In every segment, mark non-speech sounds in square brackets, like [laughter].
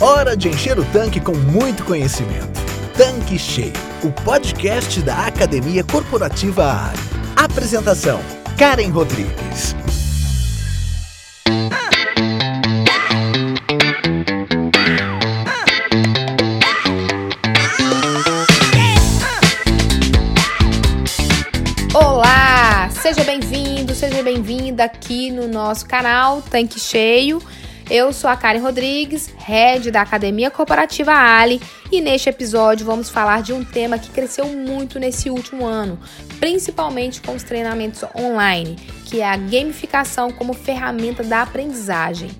Hora de encher o tanque com muito conhecimento. Tanque Cheio, o podcast da Academia Corporativa ARI. Apresentação: Karen Rodrigues. Olá, seja bem-vindo, seja bem-vinda aqui no nosso canal Tanque Cheio. Eu sou a Karen Rodrigues, head da Academia Corporativa Ali, e neste episódio vamos falar de um tema que cresceu muito nesse último ano, principalmente com os treinamentos online, que é a gamificação como ferramenta da aprendizagem.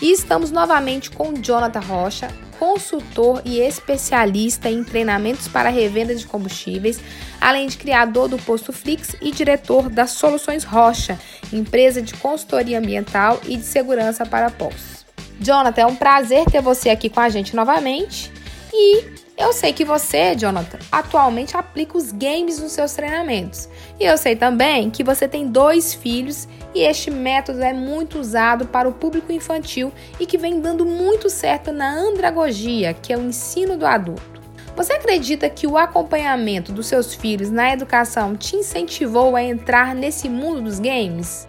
E estamos novamente com Jonathan Rocha, consultor e especialista em treinamentos para revenda de combustíveis, além de criador do Posto Flix e diretor das Soluções Rocha, empresa de consultoria ambiental e de segurança para postos. Jonathan, é um prazer ter você aqui com a gente novamente e eu sei que você, Jonathan, atualmente aplica os games nos seus treinamentos. E eu sei também que você tem dois filhos e este método é muito usado para o público infantil e que vem dando muito certo na andragogia, que é o ensino do adulto. Você acredita que o acompanhamento dos seus filhos na educação te incentivou a entrar nesse mundo dos games?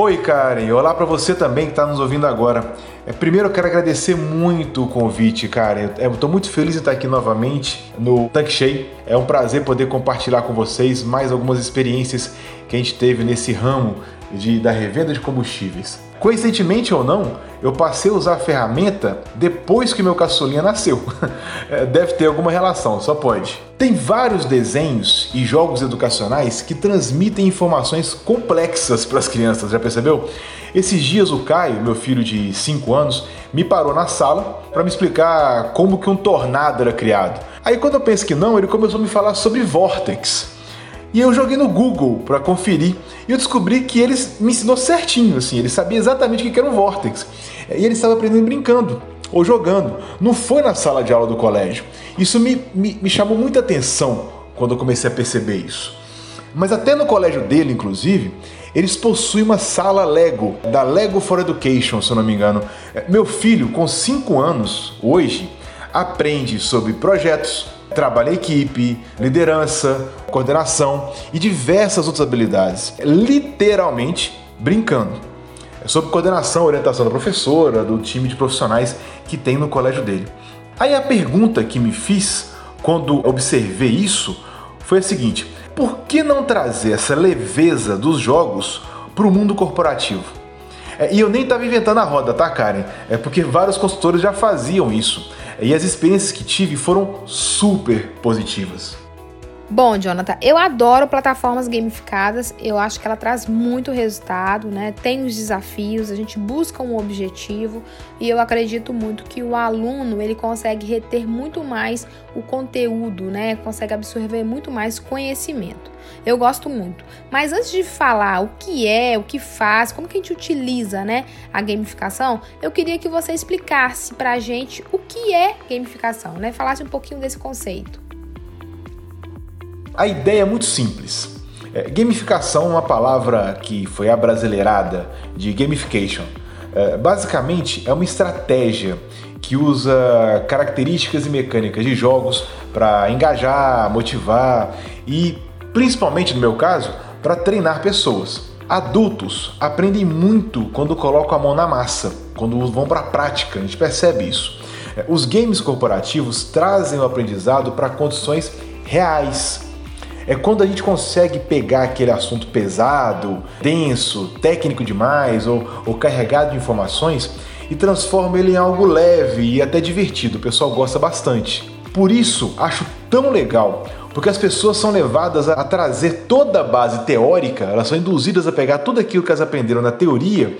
Oi, Karen. Olá para você também que está nos ouvindo agora. É, primeiro eu quero agradecer muito o convite, Karen. Estou muito feliz de estar aqui novamente no Tanque Cheio. É um prazer poder compartilhar com vocês mais algumas experiências que a gente teve nesse ramo de, da revenda de combustíveis. Coincidentemente ou não, eu passei a usar a ferramenta depois que meu caçulinha nasceu. [laughs] É, deve ter alguma relação, só pode. Tem vários desenhos e jogos educacionais que transmitem informações complexas para as crianças, já percebeu? Esses dias o Caio, meu filho de 5 anos, me parou na sala para me explicar como que um tornado era criado. Aí quando eu penso que não, ele começou a me falar sobre vórtex. E eu joguei no Google para conferir e eu descobri que ele me ensinou certinho, assim, ele sabia exatamente o que era um vórtex. E ele estava aprendendo brincando ou jogando, não foi na sala de aula do colégio. Isso me, me, me chamou muita atenção quando eu comecei a perceber isso. Mas até no colégio dele, inclusive, eles possuem uma sala Lego, da Lego for Education, se eu não me engano. É, meu filho, com 5 anos, hoje, aprende sobre projetos, trabalho em equipe, liderança, coordenação e diversas outras habilidades, literalmente brincando. É sobre coordenação, orientação da professora, do time de profissionais que tem no colégio dele. Aí a pergunta que me fiz quando observei isso foi a seguinte: por que não trazer essa leveza dos jogos para o mundo corporativo? É, e eu nem estava inventando a roda, tá, Karen? É porque vários consultores já faziam isso. E as experiências que tive foram super positivas. Bom, Jonathan, eu adoro plataformas gamificadas. Eu acho que ela traz muito resultado, né? Tem os desafios, a gente busca um objetivo e eu acredito muito que o aluno ele consegue reter muito mais o conteúdo, né? Consegue absorver muito mais conhecimento. Eu gosto muito. Mas antes de falar o que é, o que faz, como que a gente utiliza, né, a gamificação, eu queria que você explicasse pra gente o que é gamificação, né? Falasse um pouquinho desse conceito. A ideia é muito simples. É, gamificação é uma palavra que foi abrasileirada de gamification. É, basicamente, é uma estratégia que usa características e mecânicas de jogos para engajar, motivar e, principalmente no meu caso, para treinar pessoas. Adultos aprendem muito quando colocam a mão na massa, quando vão para a prática, a gente percebe isso. É, os games corporativos trazem o aprendizado para condições reais, é quando a gente consegue pegar aquele assunto pesado, denso, técnico demais ou, ou carregado de informações e transforma ele em algo leve e até divertido. O pessoal gosta bastante. Por isso, acho tão legal, porque as pessoas são levadas a trazer toda a base teórica, elas são induzidas a pegar tudo aquilo que elas aprenderam na teoria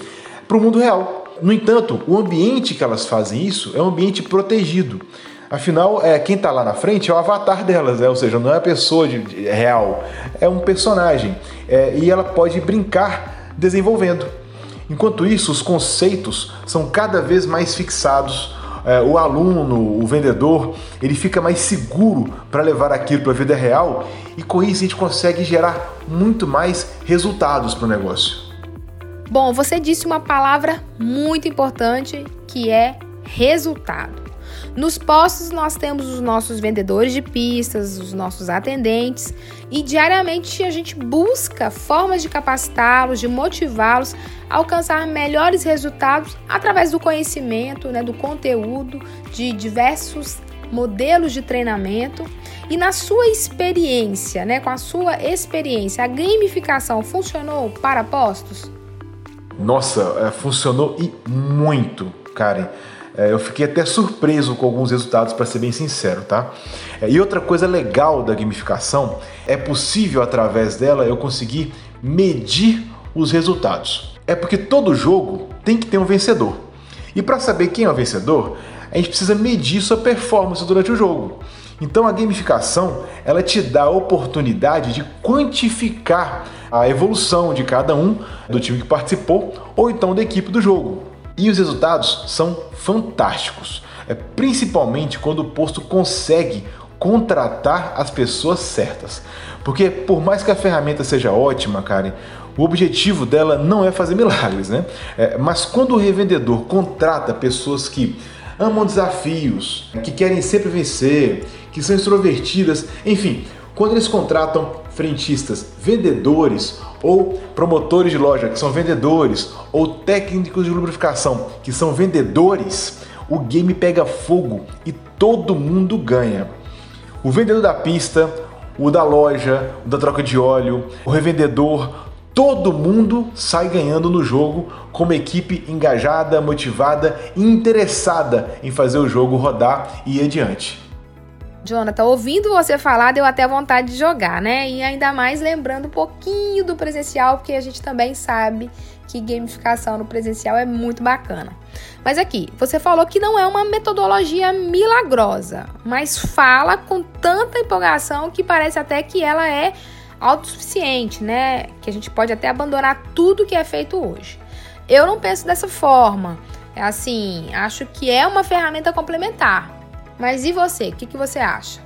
para o mundo real. No entanto, o ambiente que elas fazem isso é um ambiente protegido. Afinal, é, quem está lá na frente é o avatar delas, né? ou seja, não é a pessoa de, de real, é um personagem. É, e ela pode brincar desenvolvendo. Enquanto isso, os conceitos são cada vez mais fixados. É, o aluno, o vendedor, ele fica mais seguro para levar aquilo para a vida real e com isso a gente consegue gerar muito mais resultados para o negócio. Bom, você disse uma palavra muito importante que é resultado. Nos postos nós temos os nossos vendedores de pistas, os nossos atendentes e diariamente a gente busca formas de capacitá-los, de motivá-los a alcançar melhores resultados através do conhecimento, né, do conteúdo, de diversos modelos de treinamento. E na sua experiência, né, com a sua experiência, a gamificação funcionou para postos? Nossa, é, funcionou e muito, Karen. É, eu fiquei até surpreso com alguns resultados, para ser bem sincero, tá? É, e outra coisa legal da gamificação é possível através dela eu conseguir medir os resultados. É porque todo jogo tem que ter um vencedor. E para saber quem é o vencedor, a gente precisa medir sua performance durante o jogo. Então a gamificação ela te dá a oportunidade de quantificar a evolução de cada um do time que participou ou então da equipe do jogo. E os resultados são fantásticos, é principalmente quando o posto consegue contratar as pessoas certas. Porque por mais que a ferramenta seja ótima, Karen, o objetivo dela não é fazer milagres, né? É, mas quando o revendedor contrata pessoas que amam desafios, que querem sempre vencer, que são extrovertidas, enfim, quando eles contratam frentistas, vendedores ou promotores de loja, que são vendedores, ou técnicos de lubrificação, que são vendedores, o game pega fogo e todo mundo ganha. O vendedor da pista, o da loja, o da troca de óleo, o revendedor, todo mundo sai ganhando no jogo com uma equipe engajada, motivada e interessada em fazer o jogo rodar e ir adiante. Jonathan, ouvindo você falar, deu até vontade de jogar, né? E ainda mais lembrando um pouquinho do presencial, porque a gente também sabe que gamificação no presencial é muito bacana. Mas aqui, você falou que não é uma metodologia milagrosa, mas fala com tanta empolgação que parece até que ela é autossuficiente, né? Que a gente pode até abandonar tudo que é feito hoje. Eu não penso dessa forma. É assim, acho que é uma ferramenta complementar mas e você? O que, que você acha?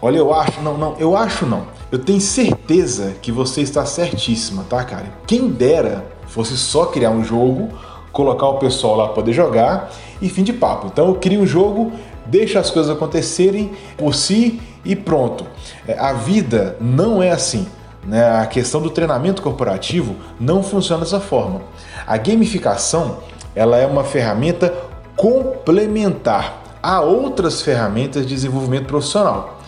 Olha, eu acho, não, não, eu acho não. Eu tenho certeza que você está certíssima, tá, Karen? Quem dera fosse só criar um jogo, colocar o pessoal lá para poder jogar e fim de papo. Então eu crio um jogo, deixo as coisas acontecerem por si e pronto. É, a vida não é assim. Né? A questão do treinamento corporativo não funciona dessa forma. A gamificação ela é uma ferramenta complementar há outras ferramentas de desenvolvimento profissional.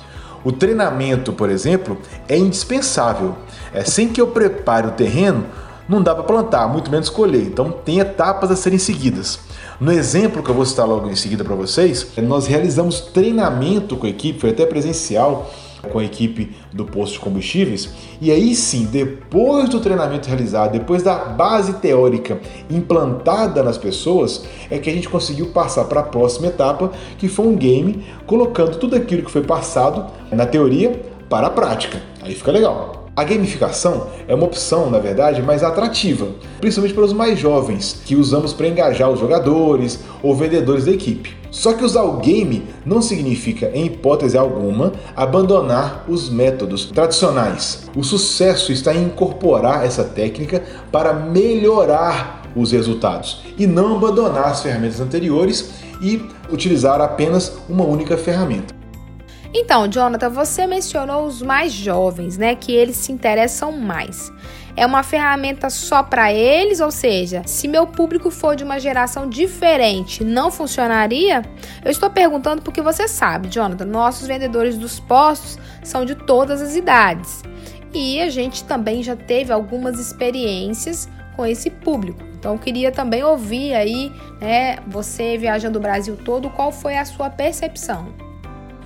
O treinamento, por exemplo, é indispensável. É, sem que eu prepare o terreno, não dá para plantar, muito menos colher. Então, tem etapas a serem seguidas. No exemplo que eu vou citar logo em seguida para vocês, nós realizamos treinamento com a equipe, foi até presencial, com a equipe do posto de combustíveis. E aí sim, depois do treinamento realizado, depois da base teórica implantada nas pessoas, é que a gente conseguiu passar para a próxima etapa, que foi um game colocando tudo aquilo que foi passado na teoria para a prática. Aí fica legal. A gamificação é uma opção, na verdade, mais atrativa, principalmente para os mais jovens, que usamos para engajar os jogadores ou vendedores da equipe. Só que usar o game não significa, em hipótese alguma, abandonar os métodos tradicionais. O sucesso está em incorporar essa técnica para melhorar os resultados e não abandonar as ferramentas anteriores e utilizar apenas uma única ferramenta. Então, Jonathan, você mencionou os mais jovens, né? Que eles se interessam mais. É uma ferramenta só para eles, ou seja, se meu público for de uma geração diferente, não funcionaria? Eu estou perguntando porque você sabe, Jonathan, nossos vendedores dos postos são de todas as idades. E a gente também já teve algumas experiências com esse público. Então, queria também ouvir aí, né, você viajando o Brasil todo, qual foi a sua percepção?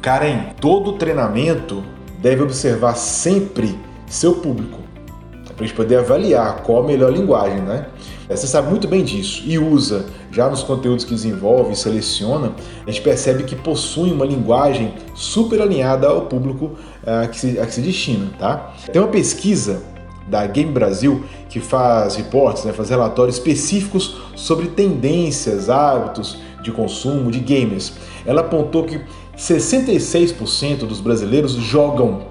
Karen, todo treinamento deve observar sempre seu público, para a gente poder avaliar qual a melhor linguagem, né? Você sabe muito bem disso e usa já nos conteúdos que desenvolve e seleciona, a gente percebe que possui uma linguagem super alinhada ao público a que se, a que se destina, tá? Tem uma pesquisa da Game Brasil que faz reportes, né, faz relatórios específicos sobre tendências, hábitos de consumo de gamers. Ela apontou que 66% dos brasileiros jogam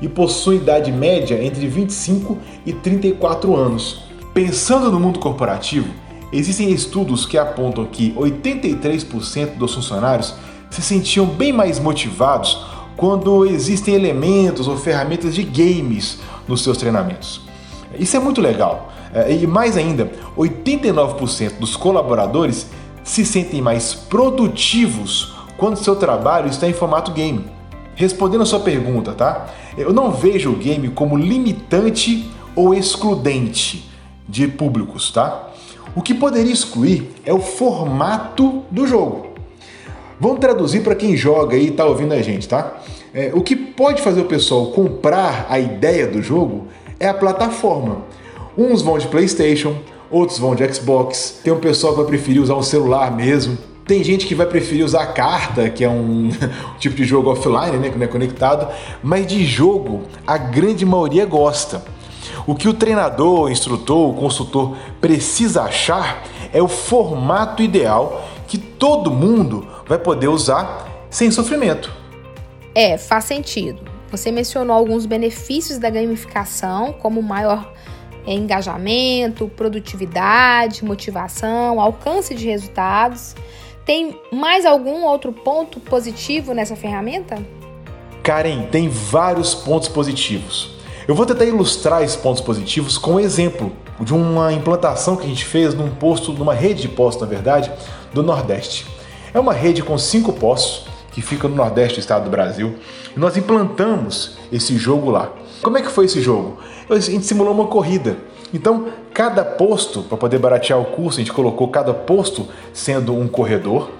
e possuem idade média entre 25 e 34 anos. Pensando no mundo corporativo, Existem estudos que apontam que 83% dos funcionários se sentiam bem mais motivados quando existem elementos ou ferramentas de games nos seus treinamentos. Isso é muito legal. É, e mais ainda, 89% dos colaboradores se sentem mais produtivos quando seu trabalho está em formato game. Respondendo a sua pergunta, tá? Eu não vejo o game como limitante ou excludente de públicos, tá? O que poderia excluir é o formato do jogo. Vamos traduzir para quem joga e está ouvindo a gente, tá? É, o que pode fazer o pessoal comprar a ideia do jogo é a plataforma. Uns vão de PlayStation, outros vão de Xbox, tem um pessoal que vai preferir usar um celular mesmo. Tem gente que vai preferir usar carta, que é um [laughs] tipo de jogo offline, né, que não é conectado, mas de jogo a grande maioria gosta. O que o treinador, o instrutor, o consultor precisa achar é o formato ideal que todo mundo vai poder usar sem sofrimento. É, faz sentido. Você mencionou alguns benefícios da gamificação, como maior engajamento, produtividade, motivação, alcance de resultados. Tem mais algum outro ponto positivo nessa ferramenta? Karen, tem vários pontos positivos. Eu vou tentar ilustrar esses pontos positivos com um exemplo de uma implantação que a gente fez num posto, numa rede de postos, na verdade, do Nordeste. É uma rede com cinco postos que fica no Nordeste do estado do Brasil. E nós implantamos esse jogo lá. Como é que foi esse jogo? A gente simulou uma corrida. Então, cada posto, para poder baratear o curso, a gente colocou cada posto sendo um corredor.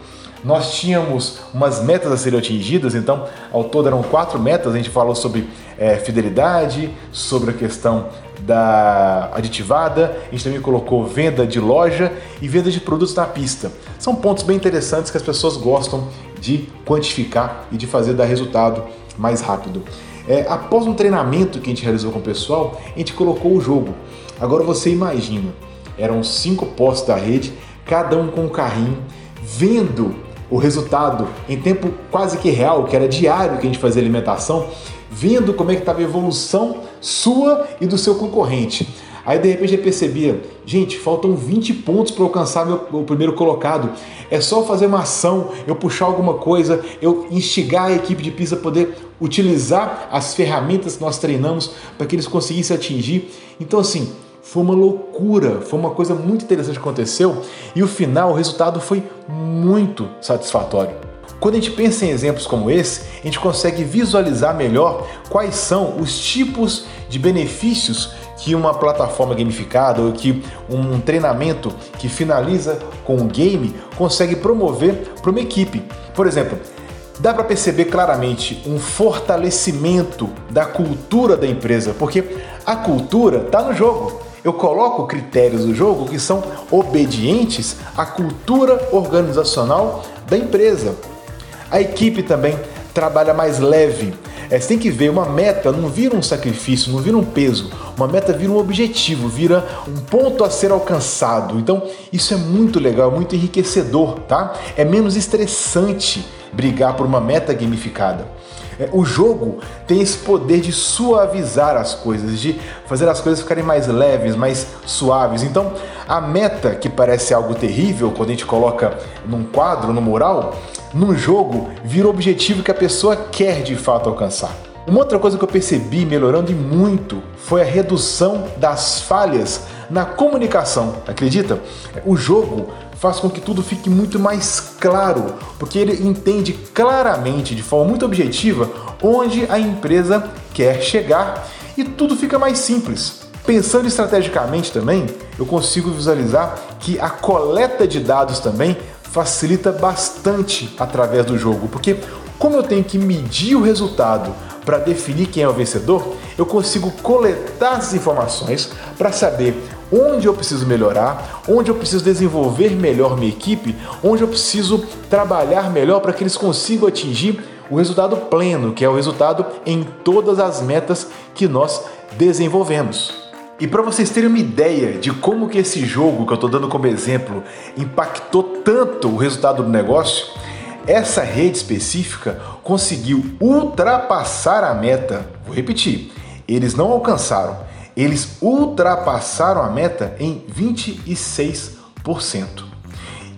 Nós tínhamos umas metas a serem atingidas, então ao todo eram quatro metas. A gente falou sobre é, fidelidade, sobre a questão da aditivada, a gente também colocou venda de loja e venda de produtos na pista. São pontos bem interessantes que as pessoas gostam de quantificar e de fazer dar resultado mais rápido. É, após um treinamento que a gente realizou com o pessoal, a gente colocou o jogo. Agora você imagina, eram cinco postos da rede, cada um com um carrinho, vendo o resultado em tempo quase que real, que era diário que a gente fazia alimentação, vendo como é que estava a evolução sua e do seu concorrente. Aí de repente eu percebia, gente, faltam 20 pontos para alcançar meu, meu primeiro colocado. É só fazer uma ação, eu puxar alguma coisa, eu instigar a equipe de pista a poder utilizar as ferramentas que nós treinamos para que eles conseguissem atingir. Então assim, foi uma loucura, foi uma coisa muito interessante que aconteceu e o final, o resultado foi muito satisfatório. Quando a gente pensa em exemplos como esse, a gente consegue visualizar melhor quais são os tipos de benefícios que uma plataforma gamificada ou que um treinamento que finaliza com um game consegue promover para uma equipe. Por exemplo, dá para perceber claramente um fortalecimento da cultura da empresa, porque a cultura está no jogo. Eu coloco critérios do jogo que são obedientes à cultura organizacional da empresa. A equipe também trabalha mais leve. É, você tem que ver, uma meta não vira um sacrifício, não vira um peso. Uma meta vira um objetivo, vira um ponto a ser alcançado. Então, isso é muito legal, muito enriquecedor, tá? É menos estressante brigar por uma meta gamificada. É, o jogo tem esse poder de suavizar as coisas, de fazer as coisas ficarem mais leves, mais suaves. Então, a meta que parece algo terrível quando a gente coloca num quadro, no mural, no jogo vira o objetivo que a pessoa quer de fato alcançar. Uma outra coisa que eu percebi melhorando e muito foi a redução das falhas na comunicação. Acredita? O jogo faz com que tudo fique muito mais claro, porque ele entende claramente, de forma muito objetiva, onde a empresa quer chegar e tudo fica mais simples. Pensando estrategicamente também, eu consigo visualizar que a coleta de dados também facilita bastante através do jogo, porque como eu tenho que medir o resultado para definir quem é o vencedor, eu consigo coletar as informações para saber onde eu preciso melhorar, onde eu preciso desenvolver melhor minha equipe, onde eu preciso trabalhar melhor para que eles consigam atingir o resultado pleno, que é o resultado em todas as metas que nós desenvolvemos. E para vocês terem uma ideia de como que esse jogo que eu estou dando como exemplo impactou tanto o resultado do negócio, essa rede específica conseguiu ultrapassar a meta. Vou repetir, eles não alcançaram, eles ultrapassaram a meta em 26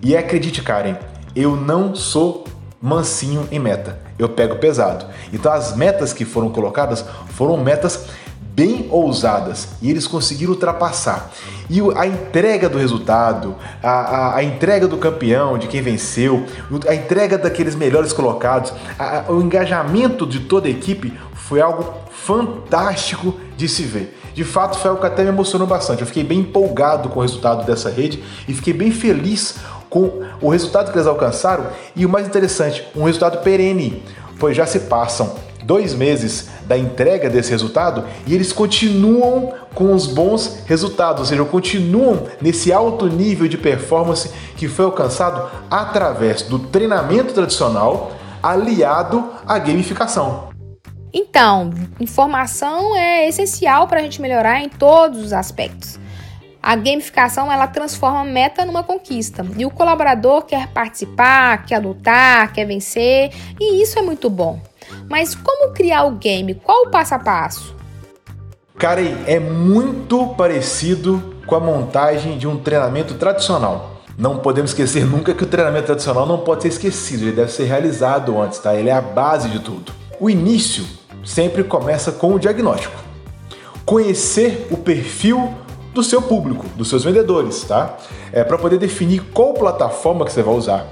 E acredite, Karen, eu não sou mansinho em meta. Eu pego pesado. Então as metas que foram colocadas foram metas bem ousadas e eles conseguiram ultrapassar. E a entrega do resultado, a, a, a entrega do campeão, de quem venceu, a entrega daqueles melhores colocados, a, o engajamento de toda a equipe foi algo fantástico de se ver. De fato, foi algo que até me emocionou bastante. Eu fiquei bem empolgado com o resultado dessa rede e fiquei bem feliz com o resultado que eles alcançaram e o mais interessante, um resultado perene, pois já se passam dois meses da entrega desse resultado e eles continuam com os bons resultados, ou seja, continuam nesse alto nível de performance que foi alcançado através do treinamento tradicional aliado à gamificação. Então, informação é essencial para a gente melhorar em todos os aspectos. A gamificação ela transforma a meta numa conquista e o colaborador quer participar, quer lutar, quer vencer e isso é muito bom. Mas como criar o game? Qual o passo a passo? Karen, é muito parecido com a montagem de um treinamento tradicional. Não podemos esquecer nunca que o treinamento tradicional não pode ser esquecido, ele deve ser realizado antes, tá? Ele é a base de tudo. O início sempre começa com o diagnóstico. Conhecer o perfil do seu público, dos seus vendedores, tá? É para poder definir qual plataforma que você vai usar,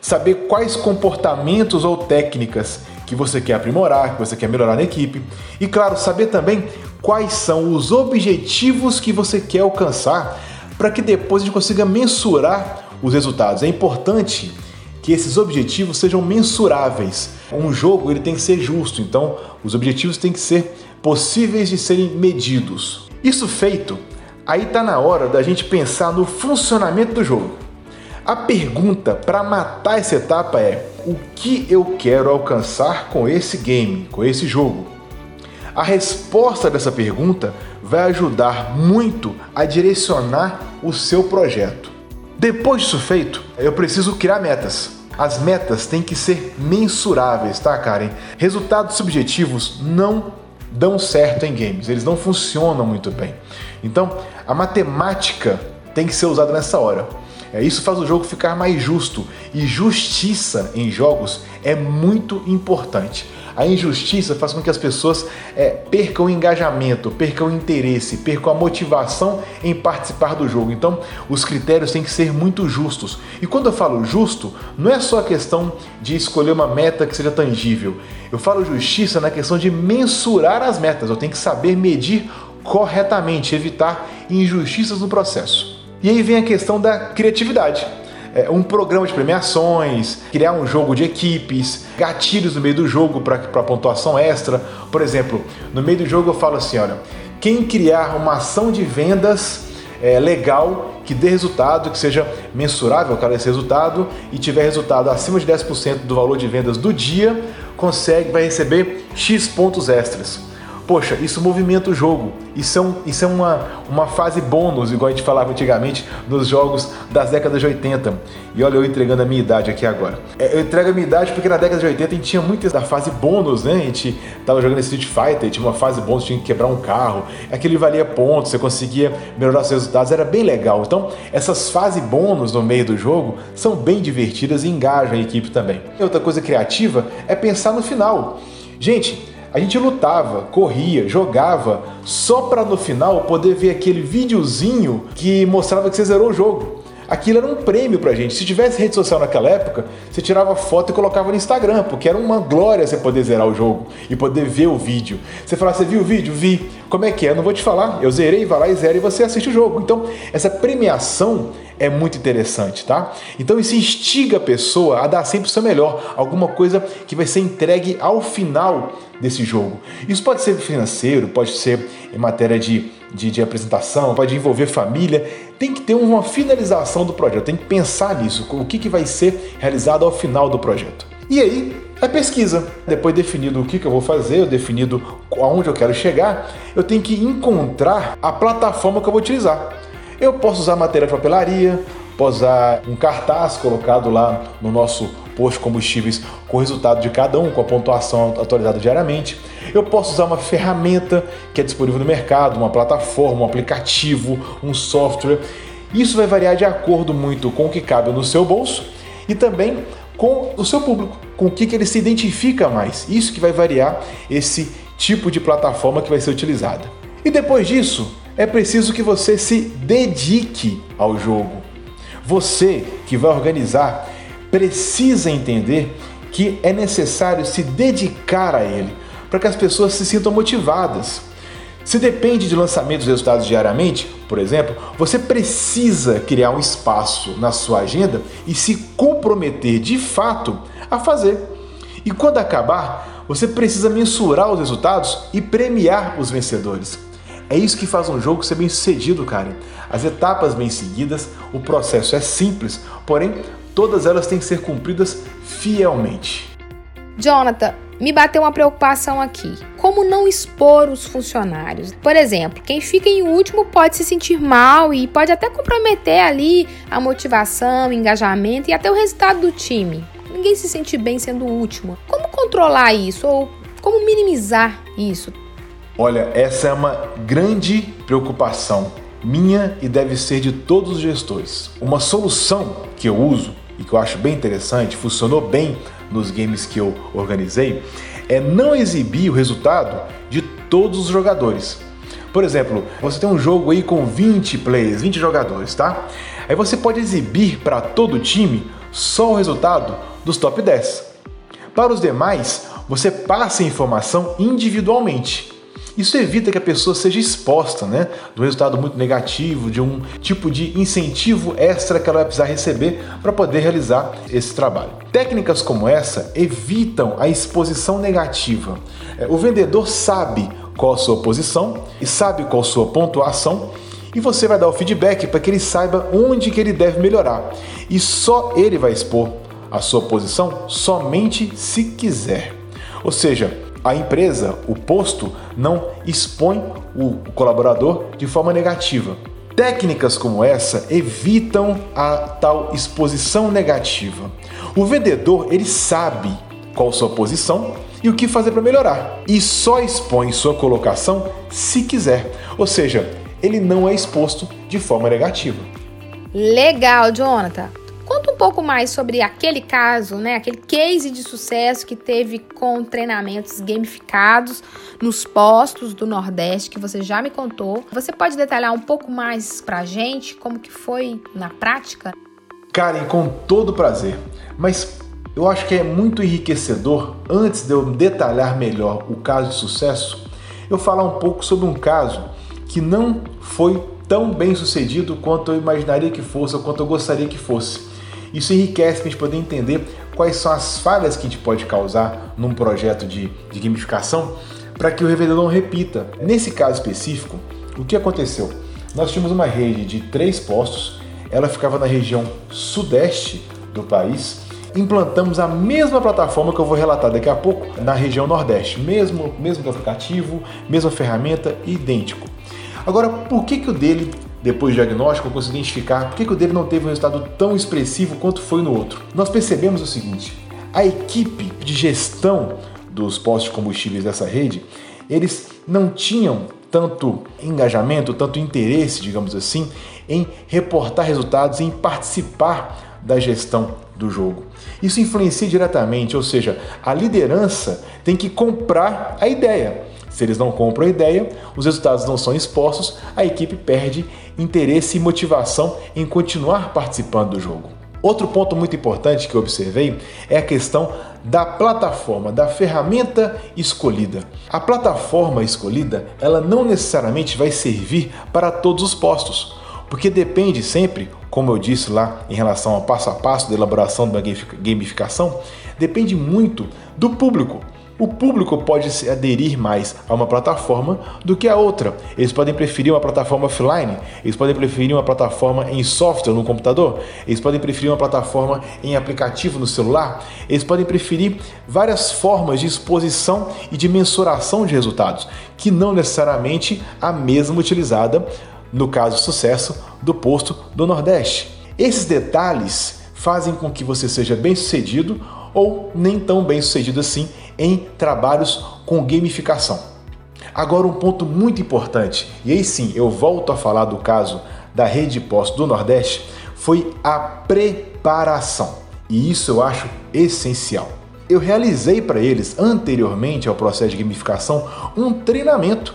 saber quais comportamentos ou técnicas que você quer aprimorar, que você quer melhorar na equipe. E claro, saber também quais são os objetivos que você quer alcançar para que depois a gente consiga mensurar os resultados. É importante que esses objetivos sejam mensuráveis. Um jogo ele tem que ser justo, então os objetivos têm que ser possíveis de serem medidos. Isso feito, aí está na hora da gente pensar no funcionamento do jogo. A pergunta para matar essa etapa é: o que eu quero alcançar com esse game, com esse jogo? A resposta dessa pergunta vai ajudar muito a direcionar o seu projeto. Depois disso feito, eu preciso criar metas. As metas têm que ser mensuráveis, tá, Karen? Resultados subjetivos não dão certo em games, eles não funcionam muito bem. Então, a matemática tem que ser usada nessa hora. É, isso faz o jogo ficar mais justo e justiça em jogos é muito importante. A injustiça faz com que as pessoas é, percam o engajamento, percam o interesse, percam a motivação em participar do jogo. Então, os critérios têm que ser muito justos. E quando eu falo justo, não é só a questão de escolher uma meta que seja tangível. Eu falo justiça na questão de mensurar as metas. Eu tenho que saber medir corretamente, evitar injustiças no processo. E aí vem a questão da criatividade. É, um programa de premiações, criar um jogo de equipes, gatilhos no meio do jogo para pontuação extra. Por exemplo, no meio do jogo eu falo assim: olha, quem criar uma ação de vendas é, legal, que dê resultado, que seja mensurável cara, esse resultado e tiver resultado acima de 10% do valor de vendas do dia, consegue, vai receber X pontos extras. Poxa, isso movimenta o jogo. Isso é, um, isso é uma, uma fase bônus, igual a gente falava antigamente nos jogos das décadas de 80. E olha eu entregando a minha idade aqui agora. É, eu entrego a minha idade porque na década de 80 a gente tinha muitas da fase bônus, né? A gente tava jogando Street Fighter, tinha uma fase bônus, tinha que quebrar um carro. Aquele valia pontos, você conseguia melhorar seus resultados, era bem legal. Então, essas fases bônus no meio do jogo são bem divertidas e engajam a equipe também. E outra coisa criativa é pensar no final. Gente, a gente lutava, corria, jogava, só para no final poder ver aquele videozinho que mostrava que você zerou o jogo. Aquilo era um prêmio pra gente. Se tivesse rede social naquela época, você tirava foto e colocava no Instagram, porque era uma glória você poder zerar o jogo e poder ver o vídeo. Você fala, você viu o vídeo? Vi. Como é que é? Eu não vou te falar. Eu zerei, vai lá e zera e você assiste o jogo. Então, essa premiação é muito interessante, tá? Então isso instiga a pessoa a dar sempre o seu melhor, alguma coisa que vai ser entregue ao final desse jogo. Isso pode ser financeiro, pode ser em matéria de, de, de apresentação, pode envolver família. Tem que ter uma finalização do projeto, tem que pensar nisso, o que, que vai ser realizado ao final do projeto. E aí, é pesquisa. Depois definido o que, que eu vou fazer, eu definido aonde eu quero chegar, eu tenho que encontrar a plataforma que eu vou utilizar. Eu posso usar matéria de papelaria, posso usar um cartaz colocado lá no nosso posto combustíveis com o resultado de cada um, com a pontuação atualizada diariamente. Eu posso usar uma ferramenta que é disponível no mercado, uma plataforma, um aplicativo, um software. Isso vai variar de acordo muito com o que cabe no seu bolso e também com o seu público, com o que, que ele se identifica mais. Isso que vai variar esse tipo de plataforma que vai ser utilizada. E depois disso, é preciso que você se dedique ao jogo. Você que vai organizar precisa entender que é necessário se dedicar a ele para que as pessoas se sintam motivadas. Se depende de lançamento dos resultados diariamente, por exemplo, você precisa criar um espaço na sua agenda e se comprometer de fato a fazer. E quando acabar, você precisa mensurar os resultados e premiar os vencedores. É isso que faz um jogo ser bem sucedido, cara. As etapas bem seguidas, o processo é simples, porém todas elas têm que ser cumpridas fielmente. Jonathan, me bateu uma preocupação aqui. Como não expor os funcionários? Por exemplo, quem fica em último pode se sentir mal e pode até comprometer ali a motivação, o engajamento e até o resultado do time. Ninguém se sente bem sendo o último. Como controlar isso ou como minimizar isso? Olha, essa é uma grande preocupação minha e deve ser de todos os gestores. Uma solução que eu uso e que eu acho bem interessante, funcionou bem nos games que eu organizei, é não exibir o resultado de todos os jogadores. Por exemplo, você tem um jogo aí com 20 players, 20 jogadores, tá? Aí você pode exibir para todo o time só o resultado dos top 10. Para os demais, você passa a informação individualmente. Isso evita que a pessoa seja exposta, né, do resultado muito negativo, de um tipo de incentivo extra que ela vai precisar receber para poder realizar esse trabalho. Técnicas como essa evitam a exposição negativa. É, o vendedor sabe qual a sua posição e sabe qual a sua pontuação e você vai dar o feedback para que ele saiba onde que ele deve melhorar. E só ele vai expor a sua posição somente se quiser. Ou seja, a empresa, o posto, não expõe o colaborador de forma negativa. Técnicas como essa evitam a tal exposição negativa. O vendedor ele sabe qual sua posição e o que fazer para melhorar e só expõe sua colocação se quiser, ou seja, ele não é exposto de forma negativa. Legal, Jonathan. Conta um pouco mais sobre aquele caso, né? Aquele case de sucesso que teve com treinamentos gamificados nos postos do Nordeste que você já me contou. Você pode detalhar um pouco mais pra gente como que foi na prática? Karen, com todo prazer. Mas eu acho que é muito enriquecedor, antes de eu detalhar melhor o caso de sucesso, eu falar um pouco sobre um caso que não foi tão bem sucedido quanto eu imaginaria que fosse ou quanto eu gostaria que fosse. Isso enriquece para a gente poder entender quais são as falhas que a gente pode causar num projeto de, de gamificação para que o revendedor não repita. Nesse caso específico, o que aconteceu? Nós tínhamos uma rede de três postos, ela ficava na região sudeste do país. Implantamos a mesma plataforma que eu vou relatar daqui a pouco na região nordeste, mesmo, mesmo aplicativo, mesma ferramenta, idêntico. Agora, por que, que o dele depois do diagnóstico, eu consegui identificar por que, o dele não teve um resultado tão expressivo quanto foi no outro. Nós percebemos o seguinte: a equipe de gestão dos postos de combustíveis dessa rede, eles não tinham tanto engajamento, tanto interesse, digamos assim, em reportar resultados, em participar da gestão do jogo. Isso influencia diretamente, ou seja, a liderança tem que comprar a ideia. Se eles não compram a ideia, os resultados não são expostos, a equipe perde interesse e motivação em continuar participando do jogo. Outro ponto muito importante que eu observei é a questão da plataforma, da ferramenta escolhida. A plataforma escolhida, ela não necessariamente vai servir para todos os postos, porque depende sempre, como eu disse lá em relação ao passo a passo da elaboração uma gamificação, depende muito do público. O público pode se aderir mais a uma plataforma do que a outra. Eles podem preferir uma plataforma offline, eles podem preferir uma plataforma em software no computador, eles podem preferir uma plataforma em aplicativo no celular, eles podem preferir várias formas de exposição e de mensuração de resultados, que não necessariamente a mesma utilizada no caso sucesso do posto do Nordeste. Esses detalhes fazem com que você seja bem sucedido ou nem tão bem sucedido assim em trabalhos com gamificação. Agora, um ponto muito importante, e aí sim eu volto a falar do caso da rede de postos do Nordeste foi a preparação. E isso eu acho essencial. Eu realizei para eles, anteriormente ao processo de gamificação, um treinamento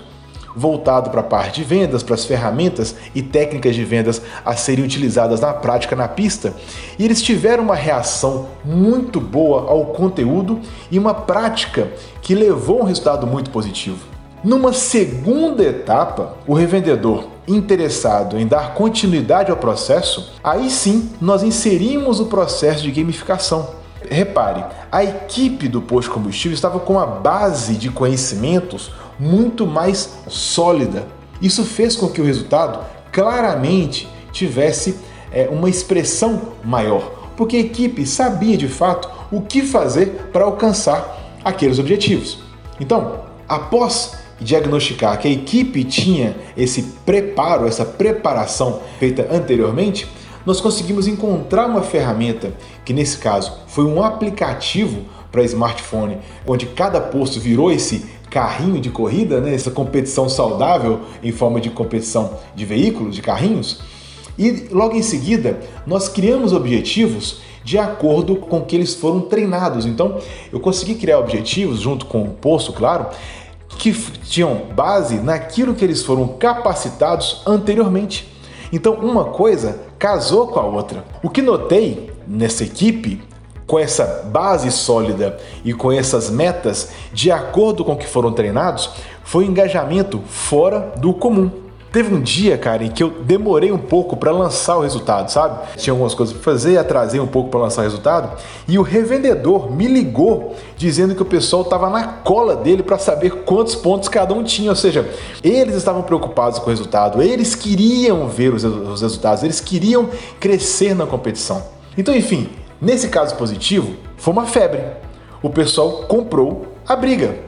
voltado para a parte de vendas, para as ferramentas e técnicas de vendas a serem utilizadas na prática na pista, e eles tiveram uma reação muito boa ao conteúdo e uma prática que levou a um resultado muito positivo. Numa segunda etapa, o revendedor interessado em dar continuidade ao processo, aí sim nós inserimos o processo de gamificação. Repare, a equipe do posto combustível estava com uma base de conhecimentos muito mais sólida. Isso fez com que o resultado claramente tivesse é, uma expressão maior, porque a equipe sabia de fato o que fazer para alcançar aqueles objetivos. Então, após diagnosticar que a equipe tinha esse preparo, essa preparação feita anteriormente, nós conseguimos encontrar uma ferramenta que nesse caso foi um aplicativo para smartphone, onde cada posto virou esse carrinho de corrida, né? essa competição saudável em forma de competição de veículos, de carrinhos. E logo em seguida, nós criamos objetivos de acordo com que eles foram treinados. Então, eu consegui criar objetivos junto com o posto, claro, que tinham base naquilo que eles foram capacitados anteriormente. Então, uma coisa casou com a outra. O que notei nessa equipe com essa base sólida e com essas metas de acordo com o que foram treinados, foi um engajamento fora do comum. Teve um dia, cara, em que eu demorei um pouco para lançar o resultado, sabe? Tinha algumas coisas para fazer, atrasei um pouco para lançar o resultado, e o revendedor me ligou dizendo que o pessoal estava na cola dele para saber quantos pontos cada um tinha, ou seja, eles estavam preocupados com o resultado, eles queriam ver os resultados, eles queriam crescer na competição. Então, enfim, Nesse caso positivo, foi uma febre. O pessoal comprou a briga.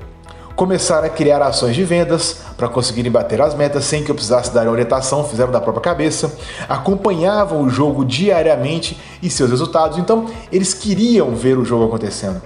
Começaram a criar ações de vendas para conseguirem bater as metas sem que eu precisasse dar orientação, fizeram da própria cabeça, acompanhavam o jogo diariamente e seus resultados, então eles queriam ver o jogo acontecendo.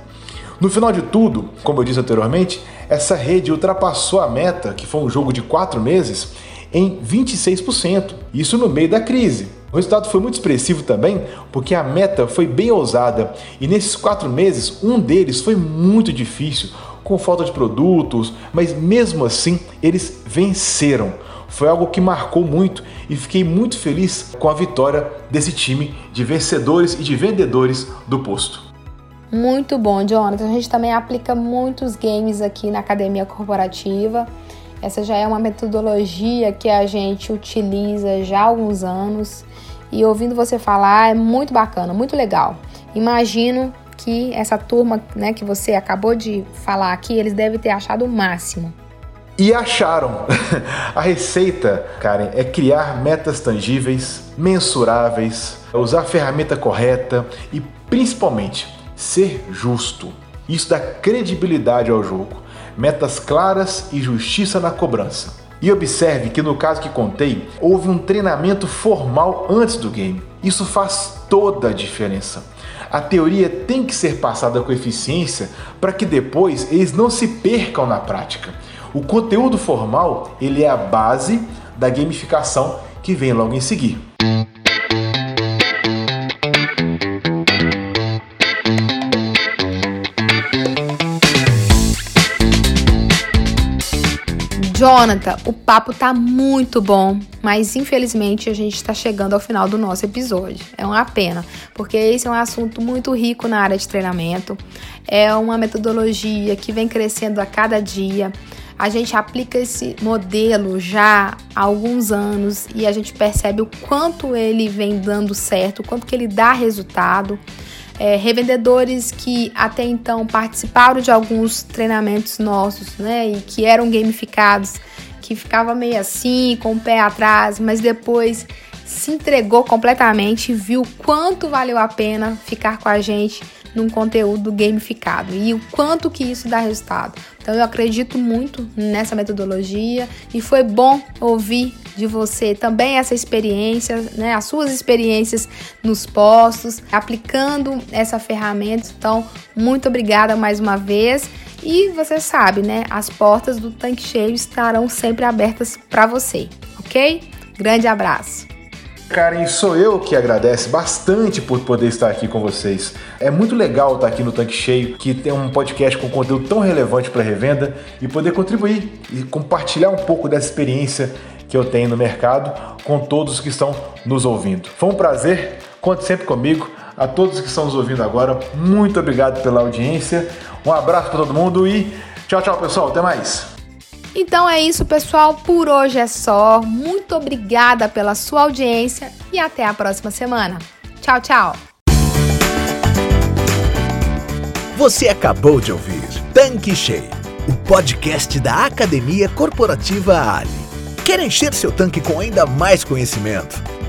No final de tudo, como eu disse anteriormente, essa rede ultrapassou a meta, que foi um jogo de quatro meses, em 26%, isso no meio da crise. O resultado foi muito expressivo também, porque a meta foi bem ousada e nesses quatro meses, um deles foi muito difícil, com falta de produtos, mas mesmo assim eles venceram. Foi algo que marcou muito e fiquei muito feliz com a vitória desse time de vencedores e de vendedores do posto. Muito bom, Jonathan. A gente também aplica muitos games aqui na academia corporativa. Essa já é uma metodologia que a gente utiliza já há alguns anos e ouvindo você falar é muito bacana, muito legal. Imagino que essa turma, né, que você acabou de falar aqui, eles devem ter achado o máximo. E acharam. [laughs] A receita, Karen, é criar metas tangíveis, mensuráveis, usar a ferramenta correta e principalmente ser justo. Isso dá credibilidade ao jogo. Metas claras e justiça na cobrança. E observe que no caso que contei, houve um treinamento formal antes do game. Isso faz toda a diferença. A teoria tem que ser passada com eficiência para que depois eles não se percam na prática. O conteúdo formal ele é a base da gamificação que vem logo em seguir. Jonathan, o papo tá muito bom, mas infelizmente a gente está chegando ao final do nosso episódio. É uma pena, porque esse é um assunto muito rico na área de treinamento, é uma metodologia que vem crescendo a cada dia. A gente aplica esse modelo já há alguns anos e a gente percebe o quanto ele vem dando certo, o quanto que ele dá resultado é, revendedores que até então participaram de alguns treinamentos nossos, né, e que eram gamificados, que ficava meio assim, com o pé atrás, mas depois se entregou completamente, viu quanto valeu a pena ficar com a gente num conteúdo gamificado e o quanto que isso dá resultado. Então eu acredito muito nessa metodologia e foi bom ouvir de você também essa experiência, né, as suas experiências nos postos, aplicando essa ferramenta. Então, muito obrigada mais uma vez. E você sabe, né, as portas do tanque cheio estarão sempre abertas para você, ok? Grande abraço. Karen, sou eu que agradece bastante por poder estar aqui com vocês. É muito legal estar aqui no Tanque Cheio, que tem um podcast com conteúdo tão relevante para revenda e poder contribuir e compartilhar um pouco dessa experiência que eu tenho no mercado com todos que estão nos ouvindo. Foi um prazer, conte sempre comigo. A todos que estão nos ouvindo agora, muito obrigado pela audiência. Um abraço para todo mundo e tchau, tchau, pessoal. Até mais. Então é isso, pessoal. Por hoje é só. Muito obrigada pela sua audiência e até a próxima semana. Tchau, tchau. Você acabou de ouvir Tanque Cheio, o podcast da Academia Corporativa Ali. Quer encher seu tanque com ainda mais conhecimento?